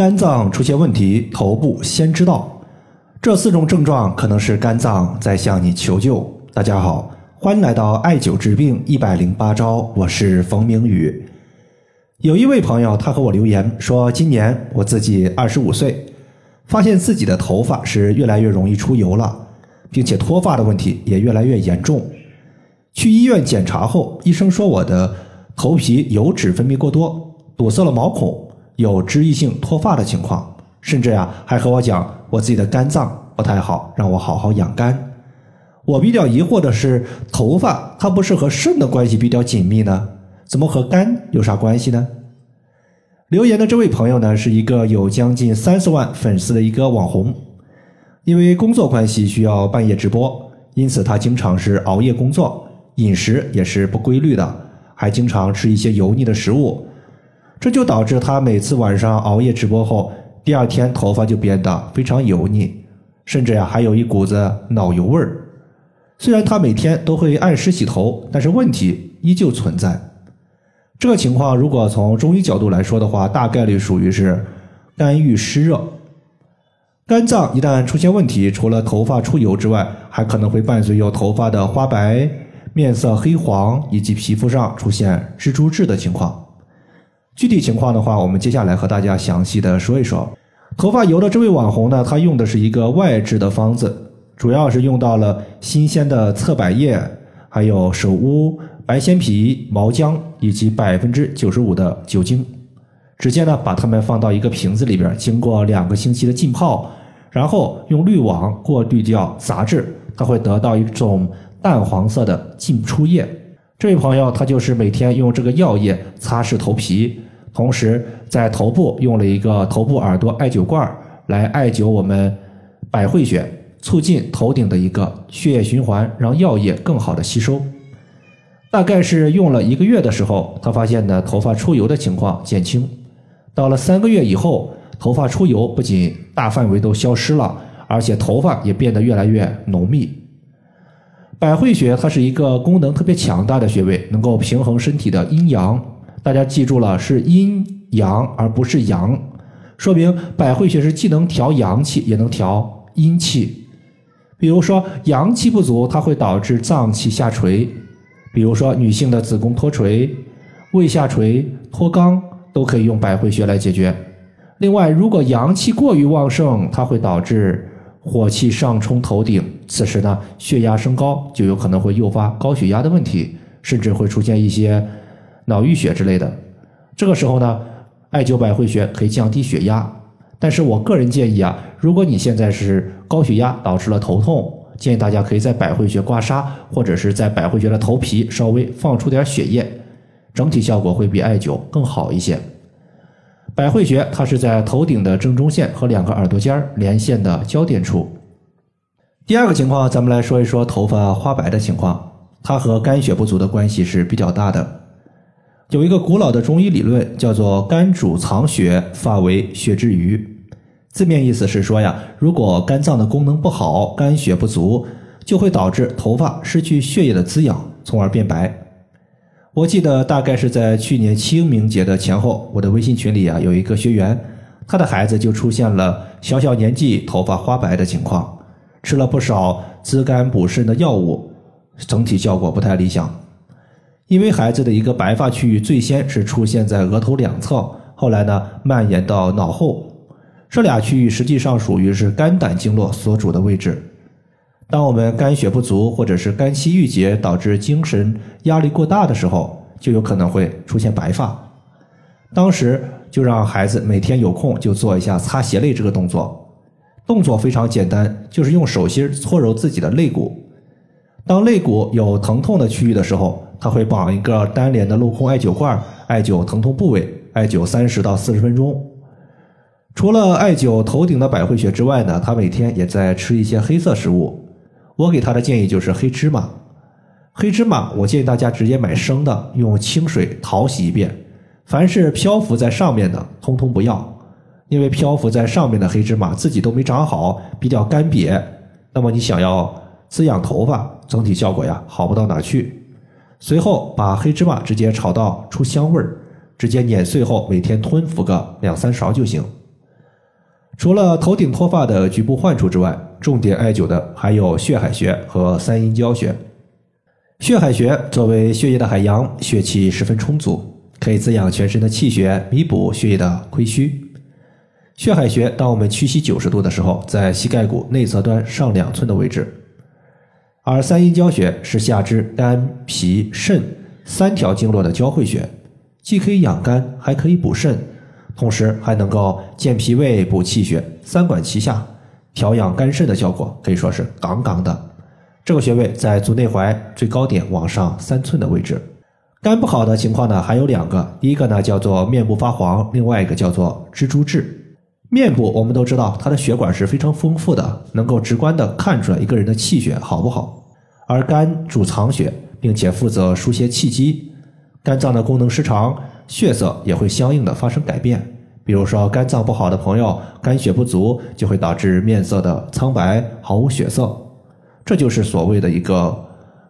肝脏出现问题，头部先知道。这四种症状可能是肝脏在向你求救。大家好，欢迎来到艾灸治病一百零八招，我是冯明宇。有一位朋友，他和我留言说，今年我自己二十五岁，发现自己的头发是越来越容易出油了，并且脱发的问题也越来越严重。去医院检查后，医生说我的头皮油脂分泌过多，堵塞了毛孔，有脂溢性脱发的情况，甚至呀还和我讲我自己的肝脏不太好，让我好好养肝。我比较疑惑的是，头发它不是和肾的关系比较紧密呢？怎么和肝有啥关系呢？留言的这位朋友呢，是一个有将近三十万粉丝的一个网红，因为工作关系需要半夜直播，因此他经常是熬夜工作。饮食也是不规律的，还经常吃一些油腻的食物，这就导致他每次晚上熬夜直播后，第二天头发就变得非常油腻，甚至呀还有一股子脑油味儿。虽然他每天都会按时洗头，但是问题依旧存在。这个情况如果从中医角度来说的话，大概率属于是肝郁湿热。肝脏一旦出现问题，除了头发出油之外，还可能会伴随有头发的花白。面色黑黄以及皮肤上出现蜘蛛痣的情况，具体情况的话，我们接下来和大家详细的说一说。头发油的这位网红呢，他用的是一个外治的方子，主要是用到了新鲜的侧柏叶，还有首乌、白鲜皮、毛姜以及百分之九十五的酒精，直接呢把它们放到一个瓶子里边，经过两个星期的浸泡，然后用滤网过滤掉杂质，它会得到一种。淡黄色的浸出液，这位朋友他就是每天用这个药液擦拭头皮，同时在头部用了一个头部耳朵艾灸罐来艾灸我们百会穴，促进头顶的一个血液循环，让药液更好的吸收。大概是用了一个月的时候，他发现呢头发出油的情况减轻，到了三个月以后，头发出油不仅大范围都消失了，而且头发也变得越来越浓密。百会穴它是一个功能特别强大的穴位，能够平衡身体的阴阳。大家记住了，是阴阳而不是阳，说明百会穴是既能调阳气也能调阴气。比如说阳气不足，它会导致脏器下垂，比如说女性的子宫脱垂、胃下垂、脱肛都可以用百会穴来解决。另外，如果阳气过于旺盛，它会导致。火气上冲头顶，此时呢，血压升高，就有可能会诱发高血压的问题，甚至会出现一些脑淤血之类的。这个时候呢，艾灸百会穴可以降低血压。但是我个人建议啊，如果你现在是高血压导致了头痛，建议大家可以在百会穴刮痧，或者是在百会穴的头皮稍微放出点血液，整体效果会比艾灸更好一些。百会穴，它是在头顶的正中线和两个耳朵尖连线的交点处。第二个情况，咱们来说一说头发花白的情况，它和肝血不足的关系是比较大的。有一个古老的中医理论叫做“肝主藏血，发为血之余”，字面意思是说呀，如果肝脏的功能不好，肝血不足，就会导致头发失去血液的滋养，从而变白。我记得大概是在去年清明节的前后，我的微信群里啊有一个学员，他的孩子就出现了小小年纪头发花白的情况，吃了不少滋肝补肾的药物，整体效果不太理想。因为孩子的一个白发区域最先是出现在额头两侧，后来呢蔓延到脑后，这俩区域实际上属于是肝胆经络所主的位置。当我们肝血不足，或者是肝气郁结，导致精神压力过大的时候，就有可能会出现白发。当时就让孩子每天有空就做一下擦鞋类这个动作，动作非常简单，就是用手心搓揉自己的肋骨。当肋骨有疼痛的区域的时候，他会绑一个单联的镂空艾灸罐，艾灸疼痛部位，艾灸三十到四十分钟。除了艾灸头顶的百会穴之外呢，他每天也在吃一些黑色食物。我给他的建议就是黑芝麻，黑芝麻我建议大家直接买生的，用清水淘洗一遍。凡是漂浮在上面的，通通不要，因为漂浮在上面的黑芝麻自己都没长好，比较干瘪。那么你想要滋养头发，整体效果呀好不到哪去。随后把黑芝麻直接炒到出香味儿，直接碾碎后每天吞服个两三勺就行。除了头顶脱发的局部患处之外，重点艾灸的还有血海穴和三阴交穴。血海穴作为血液的海洋，血气十分充足，可以滋养全身的气血，弥补血液的亏虚。血海穴，当我们屈膝九十度的时候，在膝盖骨内侧端上两寸的位置；而三阴交穴是下肢肝、脾、肾三条经络的交汇穴，既可以养肝，还可以补肾，同时还能够健脾胃、补气血，三管齐下，调养肝肾的效果可以说是杠杠的。这个穴位在足内踝最高点往上三寸的位置。肝不好的情况呢，还有两个，第一个呢叫做面部发黄，另外一个叫做蜘蛛痣。面部我们都知道，它的血管是非常丰富的，能够直观的看出来一个人的气血好不好。而肝主藏血，并且负责疏泄气机，肝脏的功能失常，血色也会相应的发生改变。比如说肝脏不好的朋友，肝血不足，就会导致面色的苍白，毫无血色。这就是所谓的一个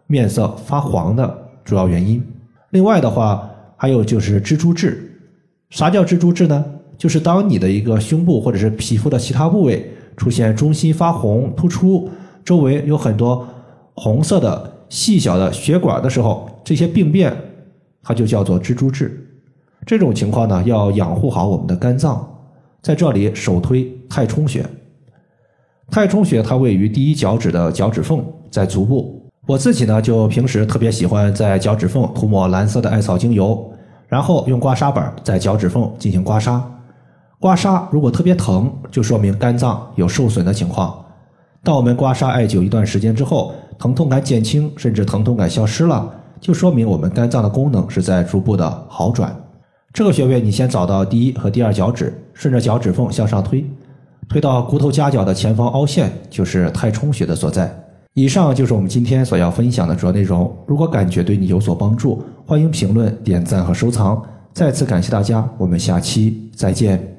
面色发黄的主要原因。另外的话，还有就是蜘蛛痣。啥叫蜘蛛痣呢？就是当你的一个胸部或者是皮肤的其他部位出现中心发红、突出，周围有很多红色的细小的血管的时候，这些病变它就叫做蜘蛛痣。这种情况呢，要养护好我们的肝脏。在这里首推太冲穴。太冲穴它位于第一脚趾的脚趾缝，在足部。我自己呢，就平时特别喜欢在脚趾缝涂抹蓝色的艾草精油，然后用刮痧板在脚趾缝进行刮痧。刮痧如果特别疼，就说明肝脏有受损的情况。当我们刮痧艾灸一段时间之后，疼痛感减轻，甚至疼痛感消失了，就说明我们肝脏的功能是在逐步的好转。这个穴位你先找到第一和第二脚趾，顺着脚趾缝向上推。推到骨头夹角的前方凹陷，就是太冲穴的所在。以上就是我们今天所要分享的主要内容。如果感觉对你有所帮助，欢迎评论、点赞和收藏。再次感谢大家，我们下期再见。